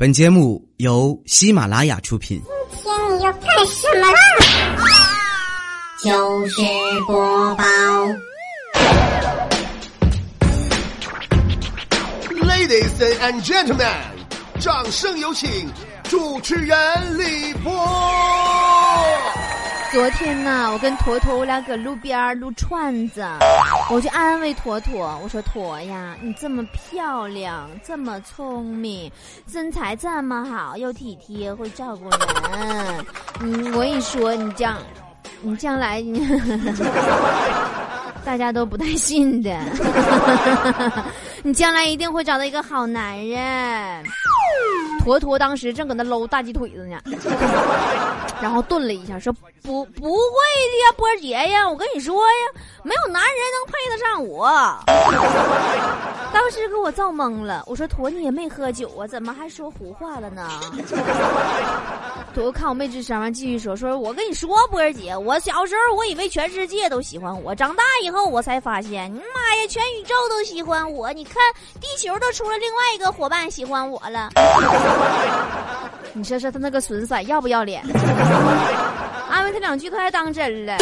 本节目由喜马拉雅出品。今天你要干什么啦？就是播报，Ladies and gentlemen，掌声有请主持人李波。昨天呢，我跟坨坨我俩搁路边撸串子，我就安慰坨坨，我说坨呀，你这么漂亮，这么聪明，身材这么好，又体贴，会照顾人，嗯，我跟你说，你将，你将来，大家都不太信的，你将来一定会找到一个好男人。坨坨当时正搁那搂大鸡腿子呢，然后顿了一下，说：“不，不会的呀，波姐呀，我跟你说呀，没有男人能配得上我。”当时给我造懵了，我说：“坨你也没喝酒啊，怎么还说胡话了呢？” 坨看我没吱声，完继续说：“说我跟你说，波儿姐，我小时候我以为全世界都喜欢我，长大以后我才发现，妈呀，全宇宙都喜欢我！你看，地球都出了另外一个伙伴喜欢我了。” 你说说他那个损色要不要脸？安慰他两句，他还当真了。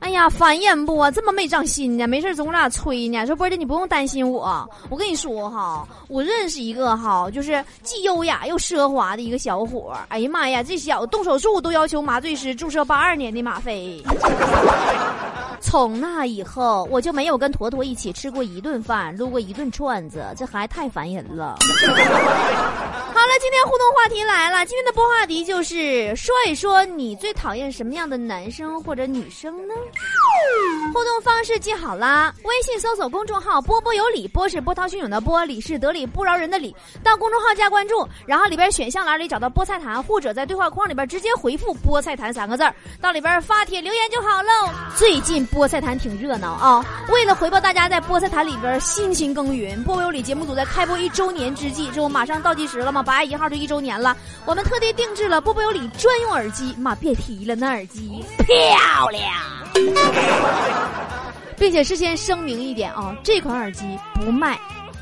哎呀，烦人不？这么没长心呢？没事总我俩催呢。说波姐，你不用担心我。我跟你说哈，我认识一个哈，就是既优雅又奢华的一个小伙。哎呀妈呀，这小子动手术都要求麻醉师注射八二年的吗啡。从那以后，我就没有跟坨坨一起吃过一顿饭，撸过一顿串子，这还太烦人了。好了，今天互动话题来了。今天的播话题就是说一说你最讨厌什么样的男生或者女生呢？互动方式记好啦，微信搜索公众号“波波有理”，波是波涛汹涌的波，理是得理不饶人的理。到公众号加关注，然后里边选项栏里找到菠菜坛，或者在对话框里边直接回复“菠菜坛”三个字，到里边发帖留言就好喽。最近菠菜坛挺热闹啊！为了回报大家在菠菜坛里边辛勤耕耘，波波有理节目组在开播一周年之际，这不马上倒计时了吗？八月一号就一周年了，我们特地定制了波波有理专用耳机，妈别提了，那耳机漂亮。并且事先声明一点啊，这款耳机不卖，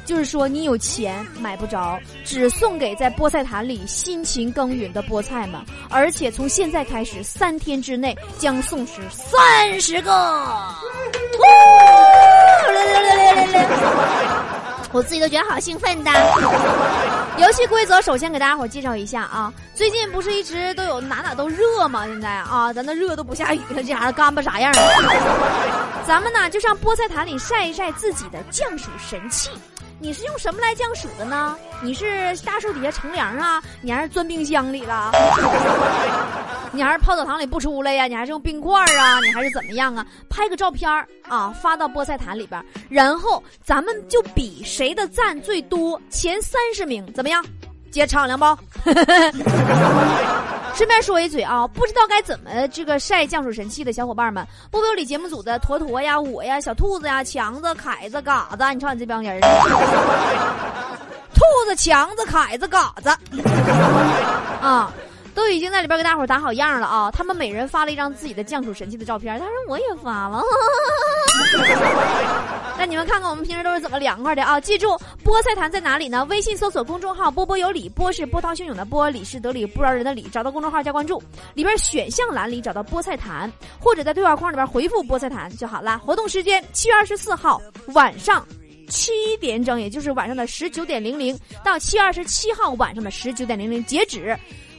就是说你有钱买不着，只送给在菠菜坛里辛勤耕耘的菠菜们，而且从现在开始三天之内将送出三十个。我自己都觉得好兴奋的。游戏规则首先给大家伙介绍一下啊，最近不是一直都有哪哪都热吗？现在啊，咱那热都不下雨了，这家伙干巴啥样了？咱们呢就上菠菜坛里晒一晒自己的降暑神器。你是用什么来降暑的呢？你是大树底下乘凉啊？你还是钻冰箱里了？你还是泡澡堂里不出来呀？你还是用冰块啊？你还是怎么样啊？拍个照片啊，发到菠菜坛里边，然后咱们就比谁的赞最多，前三十名怎么样？接敞亮包？顺便说一嘴啊，不知道该怎么这个晒降暑神器的小伙伴们，波波里节目组的坨坨呀、我呀、小兔子呀、强子、凯子、嘎子，你瞅你这帮人，兔子、强子、凯子、嘎子，啊。都已经在里边给大伙打好样了啊！他们每人发了一张自己的降暑神器的照片，他说我也发了。那你们看看我们平时都是怎么凉快的啊！记住，菠菜坛在哪里呢？微信搜索公众号“波波有理”，波是波涛汹涌的波，理是得理不饶人的理。找到公众号加关注，里边选项栏里找到菠菜坛，或者在对话框里边回复“菠菜坛”就好啦。活动时间七月二十四号晚上。七点整，也就是晚上的十九点零零到七月二十七号晚上的十九点零零截止。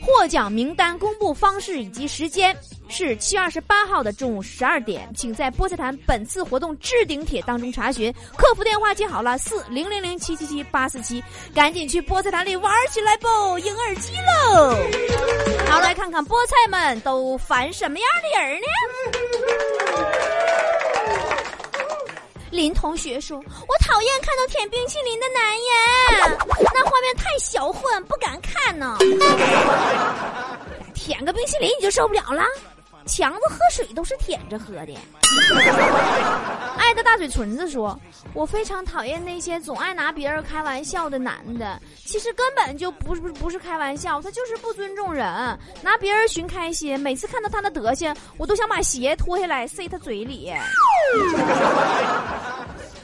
获奖名单公布方式以及时间是七月二十八号的中午十二点，请在菠菜坛本次活动置顶帖当中查询。客服电话记好了，四零零零七七七八四七，赶紧去菠菜坛里玩起来不？赢耳机喽！好，来看看菠菜们都烦什么样的人呢？林同学说：“我讨厌看到舔冰淇淋的男人，那画面太小混，不敢看呢。舔个冰淇淋你就受不了了？强子喝水都是舔着喝的。”爱的大嘴唇子说：“我非常讨厌那些总爱拿别人开玩笑的男的，其实根本就不是不是开玩笑，他就是不尊重人，拿别人寻开心。每次看到他的德行，我都想把鞋脱下来塞他嘴里。”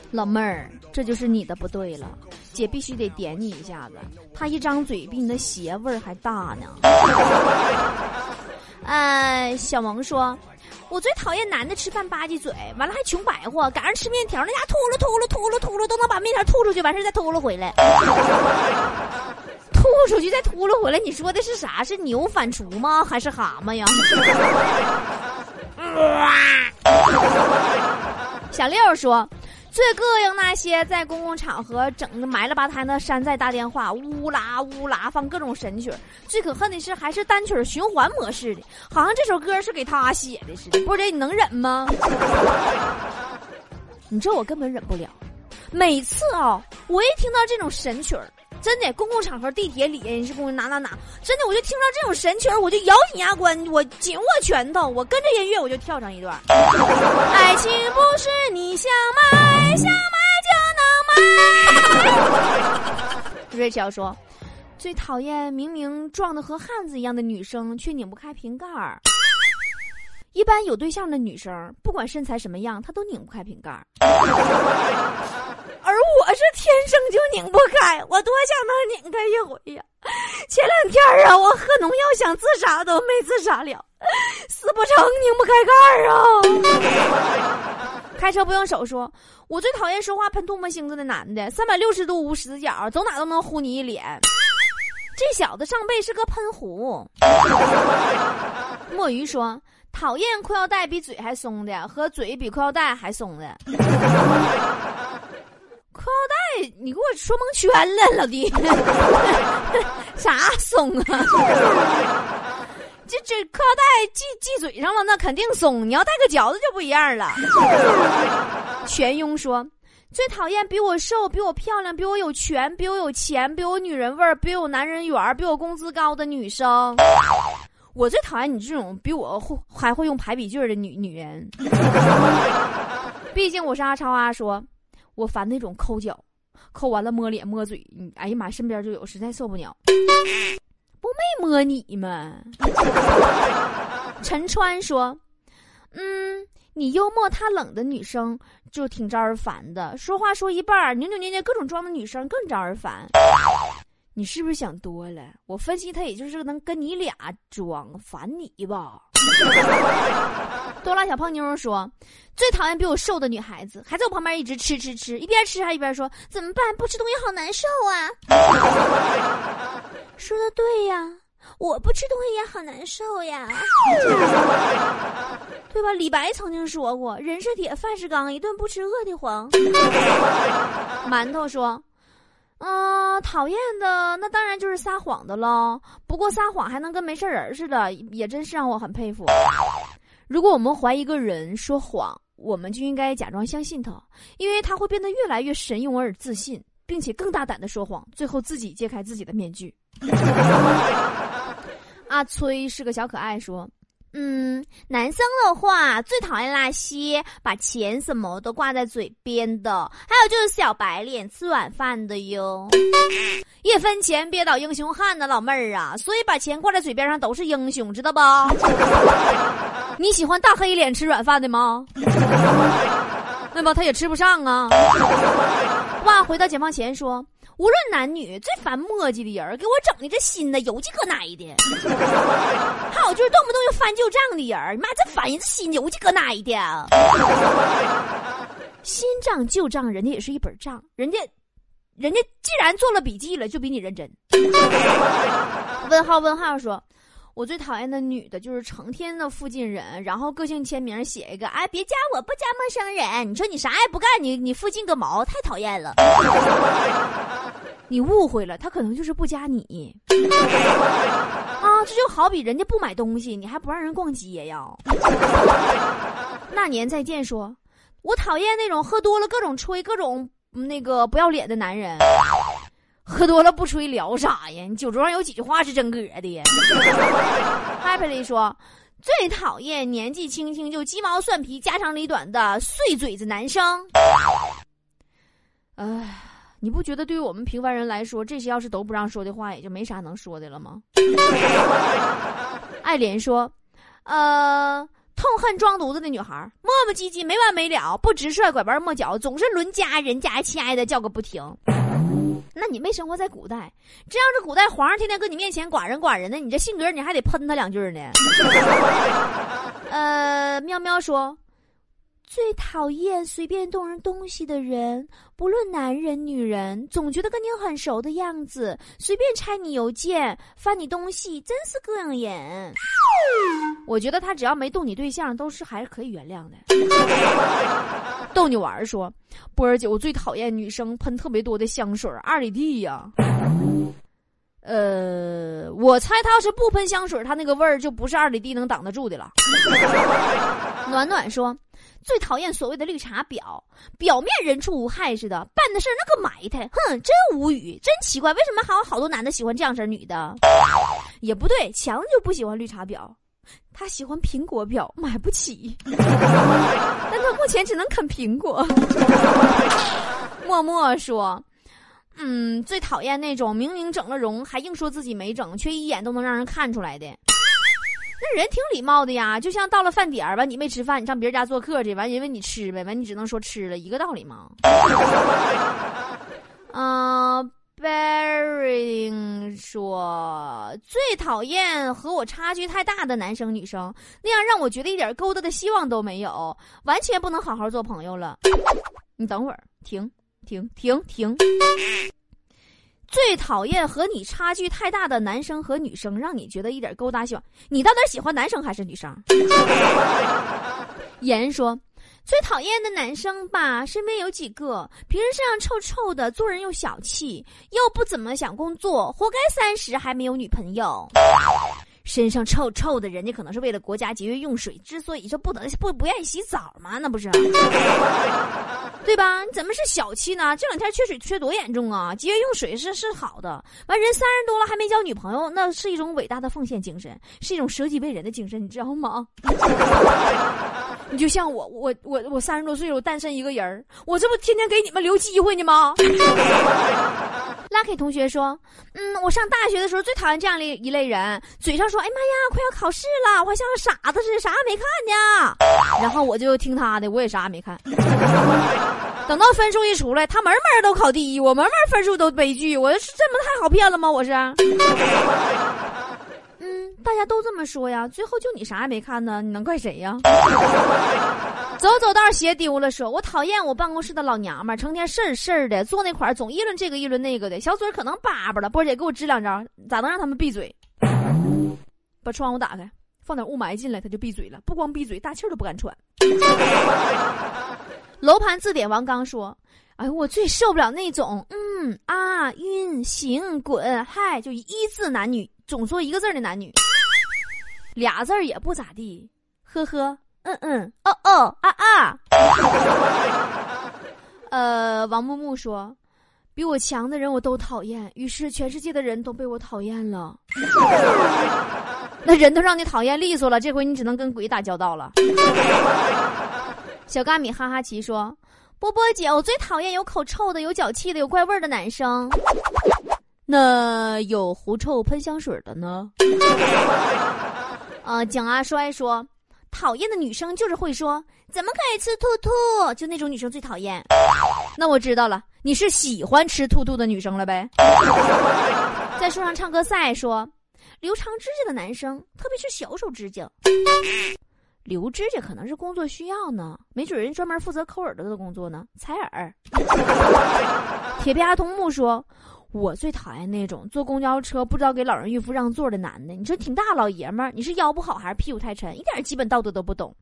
老妹儿，这就是你的不对了。姐必须得点你一下子。他一张嘴比你的鞋味儿还大呢。呃，小萌说，我最讨厌男的吃饭吧唧嘴，完了还穷白活，赶上吃面条，那家吐噜吐噜吐噜吐噜都能把面条吐出去，完事再吐噜回来。吐出去再吐噜回来，你说的是啥？是牛反刍吗？还是蛤蟆呀？小六说。最膈应那些在公共场合整个埋了吧摊的山寨大电话，呜啦呜啦放各种神曲最可恨的是还是单曲循环模式的，好像这首歌是给他写的似的。波姐，你能忍吗？你这我根本忍不了。每次啊，我一听到这种神曲儿。真的，公共场合、地铁里你是公哪哪哪，真的，我就听到这种神曲儿我就咬紧牙关，我紧握拳头，我跟着音乐，我就跳上一段。爱情不是你想买，想买就能买。瑞乔说，最讨厌明明壮的和汉子一样的女生，却拧不开瓶盖儿。一般有对象的女生，不管身材什么样，她都拧不开瓶盖儿。而我是天生就拧不开，我多想能拧开一回呀！前两天啊，我喝农药想自杀都没自杀了，死不成拧不开盖儿啊！开车不用手，说我最讨厌说话喷唾沫星子的男的，三百六十度无死角，走哪都能呼你一脸。这小子上辈是个喷壶。墨鱼说。讨厌裤腰带比嘴还松的，和嘴比裤腰带还松的。裤腰带，你给我说蒙圈了，老弟。啥松啊？这这裤腰带系系嘴上了，那肯定松。你要带个嚼子就不一样了。全庸说，最讨厌比我瘦、比我漂亮、比我有权、比我有钱、比我女人味儿、比我男人缘、比我工资高的女生。我最讨厌你这种比我会还会用排比句的女女人。毕竟我是阿超啊，说我烦那种抠脚，抠完了摸脸摸嘴，哎呀妈，身边就有，实在受不了。不没摸你吗？陈川说：“嗯，你幽默他冷的女生就挺招人烦的，说话说一半扭扭捏捏各种装的女生更招人烦。”你是不是想多了？我分析他也就是能跟你俩装烦你吧。多拉小胖妞说，最讨厌比我瘦的女孩子，还在我旁边一直吃吃吃，一边吃还一边说怎么办？不吃东西好难受啊。说的对呀，我不吃东西也好难受呀，对吧？李白曾经说过，人是铁，饭是钢，一顿不吃饿得慌。馒头说。嗯，讨厌的那当然就是撒谎的喽。不过撒谎还能跟没事人似的，也真是让我很佩服。如果我们怀疑一个人说谎，我们就应该假装相信他，因为他会变得越来越神勇而自信，并且更大胆的说谎，最后自己揭开自己的面具。阿崔是个小可爱，说。嗯，男生的话最讨厌那些把钱什么都挂在嘴边的，还有就是小白脸吃软饭的哟。一分钱憋倒英雄汉呢，老妹儿啊，所以把钱挂在嘴边上都是英雄，知道不？你喜欢大黑脸吃软饭的吗？那么他也吃不上啊。哇，回到解放前说。无论男女，最烦磨叽的人给我整的这心呢，有几个奶的。还有就是动不动就翻旧账的人妈这烦人这心有几个奶的。新账旧账，人家也是一本账，人家，人家既然做了笔记了，就比你认真。问号问号说。我最讨厌的女的就是成天的附近人，然后个性签名写一个，哎，别加我，不加陌生人。你说你啥也不干，你你附近个毛，太讨厌了。你误会了，他可能就是不加你。啊，这就好比人家不买东西，你还不让人逛街呀？那年再见，说，我讨厌那种喝多了各种吹、各种那个不要脸的男人。喝多了不吹聊啥呀？你酒桌上有几句话是真格的？Happily 说，最讨厌年纪轻轻就鸡毛蒜皮、家长里短的碎嘴子男生。哎，你不觉得对于我们平凡人来说，这些要是都不让说的话，也就没啥能说的了吗？爱莲说，呃，痛恨装犊子的女孩，磨磨唧唧没完没了，不直率，拐弯抹角，总是轮家人家亲爱的叫个不停。那你没生活在古代，这要是古代皇上天天搁你面前寡人寡人的，你这性格你还得喷他两句呢。呃，喵喵说。最讨厌随便动人东西的人，不论男人女人，总觉得跟你很熟的样子，随便拆你邮件、翻你东西，真是膈应眼。我觉得他只要没动你对象，都是还是可以原谅的。逗你玩儿说，波儿姐，我最讨厌女生喷特别多的香水，二里地呀。呃，我猜他要是不喷香水，他那个味儿就不是二里地能挡得住的了。暖暖说。最讨厌所谓的绿茶婊，表面人畜无害似的，办的事那个埋汰，哼，真无语，真奇怪，为什么还有好多男的喜欢这样式女的？也不对，强就不喜欢绿茶婊，他喜欢苹果婊，买不起，但他目前只能啃苹果。默默说，嗯，最讨厌那种明明整了容还硬说自己没整，却一眼都能让人看出来的。那人挺礼貌的呀，就像到了饭点儿吧，你没吃饭，你上别人家做客去，完因为你吃呗，完你只能说吃了一个道理吗？啊 b a r i n g 说最讨厌和我差距太大的男生女生，那样让我觉得一点勾搭的希望都没有，完全不能好好做朋友了。你等会儿，停停停停。最讨厌和你差距太大的男生和女生，让你觉得一点勾搭希望。你到底喜欢男生还是女生？言说，最讨厌的男生吧，身边有几个，平时身上臭臭的，做人又小气，又不怎么想工作，活该三十还没有女朋友。身上臭臭的，人家可能是为了国家节约用水。之所以说不能不不愿意洗澡嘛，那不是，对吧？你怎么是小气呢？这两天缺水缺多严重啊！节约用水是是好的，完人三十多了还没交女朋友，那是一种伟大的奉献精神，是一种舍己为人的精神，你知道吗？你就像我，我我我三十多岁了，我单身一个人儿我这不天天给你们留机会呢吗？Lucky 同学说：“嗯，我上大学的时候最讨厌这样的一类人，嘴上说‘哎妈呀，快要考试了’，我还像个傻子似的，啥也没看呢。然后我就听他的，我也啥也没看。等到分数一出来，他门门都考第一，我门门分数都悲剧，我是这么太好骗了吗？我是。嗯，大家都这么说呀，最后就你啥也没看呢，你能怪谁呀？”走走道鞋丢了，说我讨厌我办公室的老娘们，成天事儿事儿的，坐那块儿总议论这个议论那个的，小嘴可能叭叭了。波姐给我支两招，咋能让他们闭嘴？把窗户打开，放点雾霾进来，他就闭嘴了。不光闭嘴，大气儿都不敢喘。楼盘字典王刚说：“哎，我最受不了那种嗯啊晕行滚嗨，就一字男女，总说一个字的男女，俩字儿也不咋地，呵呵。”嗯嗯哦哦啊啊，呃，王木木说，比我强的人我都讨厌，于是全世界的人都被我讨厌了。那人都让你讨厌利索了，这回你只能跟鬼打交道了。小嘎米哈哈奇说，波波姐，我最讨厌有口臭的、有脚气的、有怪味的男生。那有狐臭喷香水的呢？啊，蒋阿衰说。讨厌的女生就是会说怎么可以吃兔兔，就那种女生最讨厌。那我知道了，你是喜欢吃兔兔的女生了呗？在树上唱歌赛说，留长指甲的男生，特别是小手指甲。留指甲可能是工作需要呢，没准人专门负责抠耳朵的工作呢，采耳。铁皮阿童木说。我最讨厌那种坐公交车不知道给老人孕妇让座的男的。你说挺大老爷们儿，你是腰不好还是屁股太沉？一点基本道德都不懂。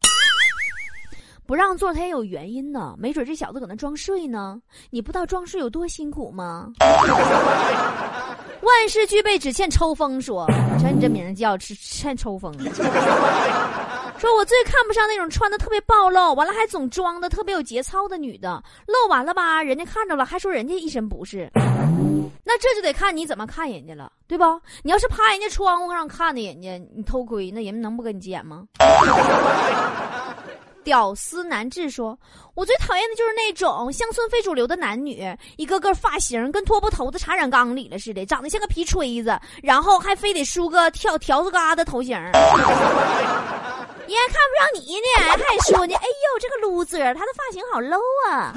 不让座他也有原因呢，没准这小子搁那装睡呢。你不知道装睡有多辛苦吗？万事俱备，只欠抽风。说，瞧你这名叫只欠抽风。说我最看不上那种穿的特别暴露，完了还总装的特别有节操的女的。露完了吧，人家看着了，还说人家一身不是。那这就得看你怎么看人家了，对吧？你要是趴人家窗户上看的人家，你偷窥，那人能不跟你急眼吗？屌丝男志说：“我最讨厌的就是那种乡村非主流的男女，一个个发型跟拖布头子插染缸里了似的，长得像个皮锤子，然后还非得梳个跳条子疙瘩头型。人还看不上你呢，还说呢，哎呦，这个 loser，他的发型好 low 啊。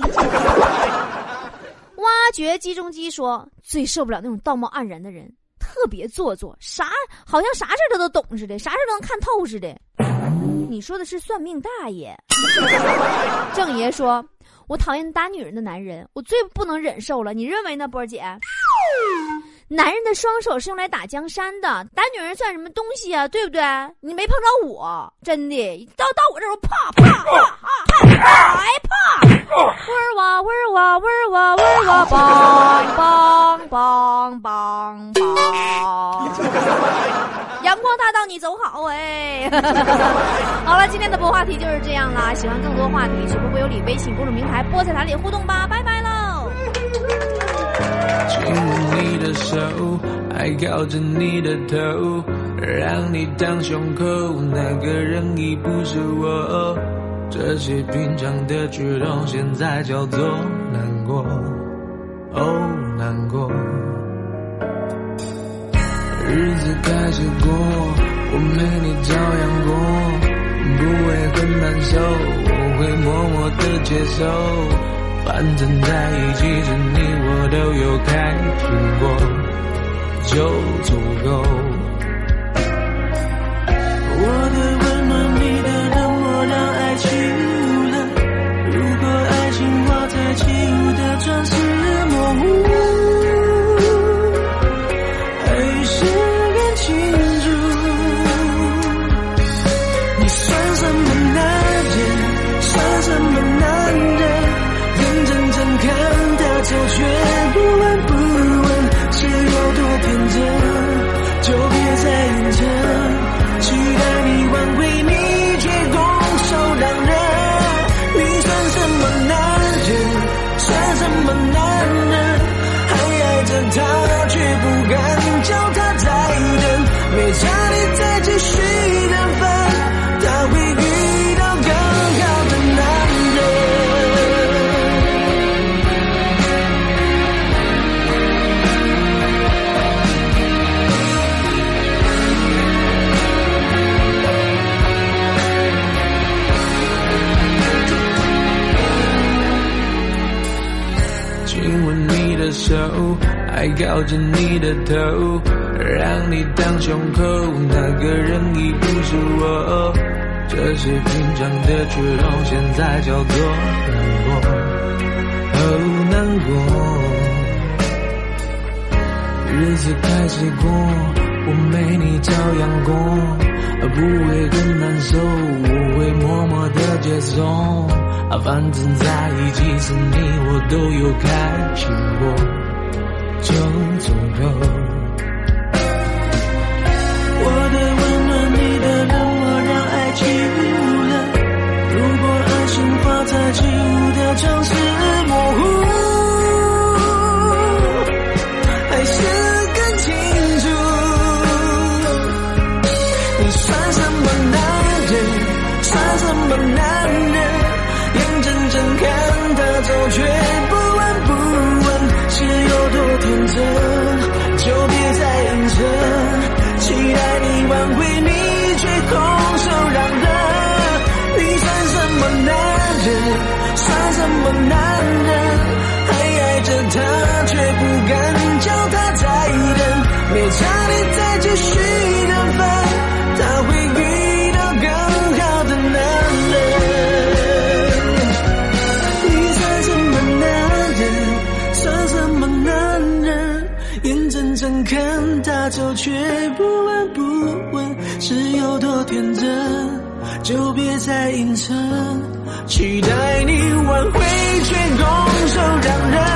”挖掘机中机说最受不了那种道貌岸然的人，特别做作，啥好像啥事他都懂似的，啥事都能看透似的。你说的是算命大爷？郑爷说：“我讨厌打女人的男人，我最不能忍受了。你认为呢，波儿姐？”男人的双手是用来打江山的，打女人算什么东西啊？对不对？你没碰着我，真的到到我这儿，啪啪啪啪啪，哎啪！味儿哇哇味儿哇味儿哇，梆梆梆梆梆！阳光大道，你走好哎！好了，今天的播话题就是这样啦。喜欢更多话题，去波波有理微信公众平台菠菜坛里互动吧，拜拜喽！亲吻你的手，还靠着你的头，让你当胸口，那个人已不是我。这些平常的举动，现在叫做难过，哦，难过。日子开始过，我没你照样过，不会很难受，我会默默的接受。反正在一起是，你都有开心过，就足够。亲吻你的手，还靠着你的头，让你当胸口，那个人已不是我。这些平常的举动，现在叫做难过，哦，难过。日子开始过，我没你照样过，不会更难受，我会默默的接受。啊，反正在一起时，你我都有开心过，就足够。手，却不闻不问，是有多天真？就别再隐藏，期待你挽回，却拱手让人。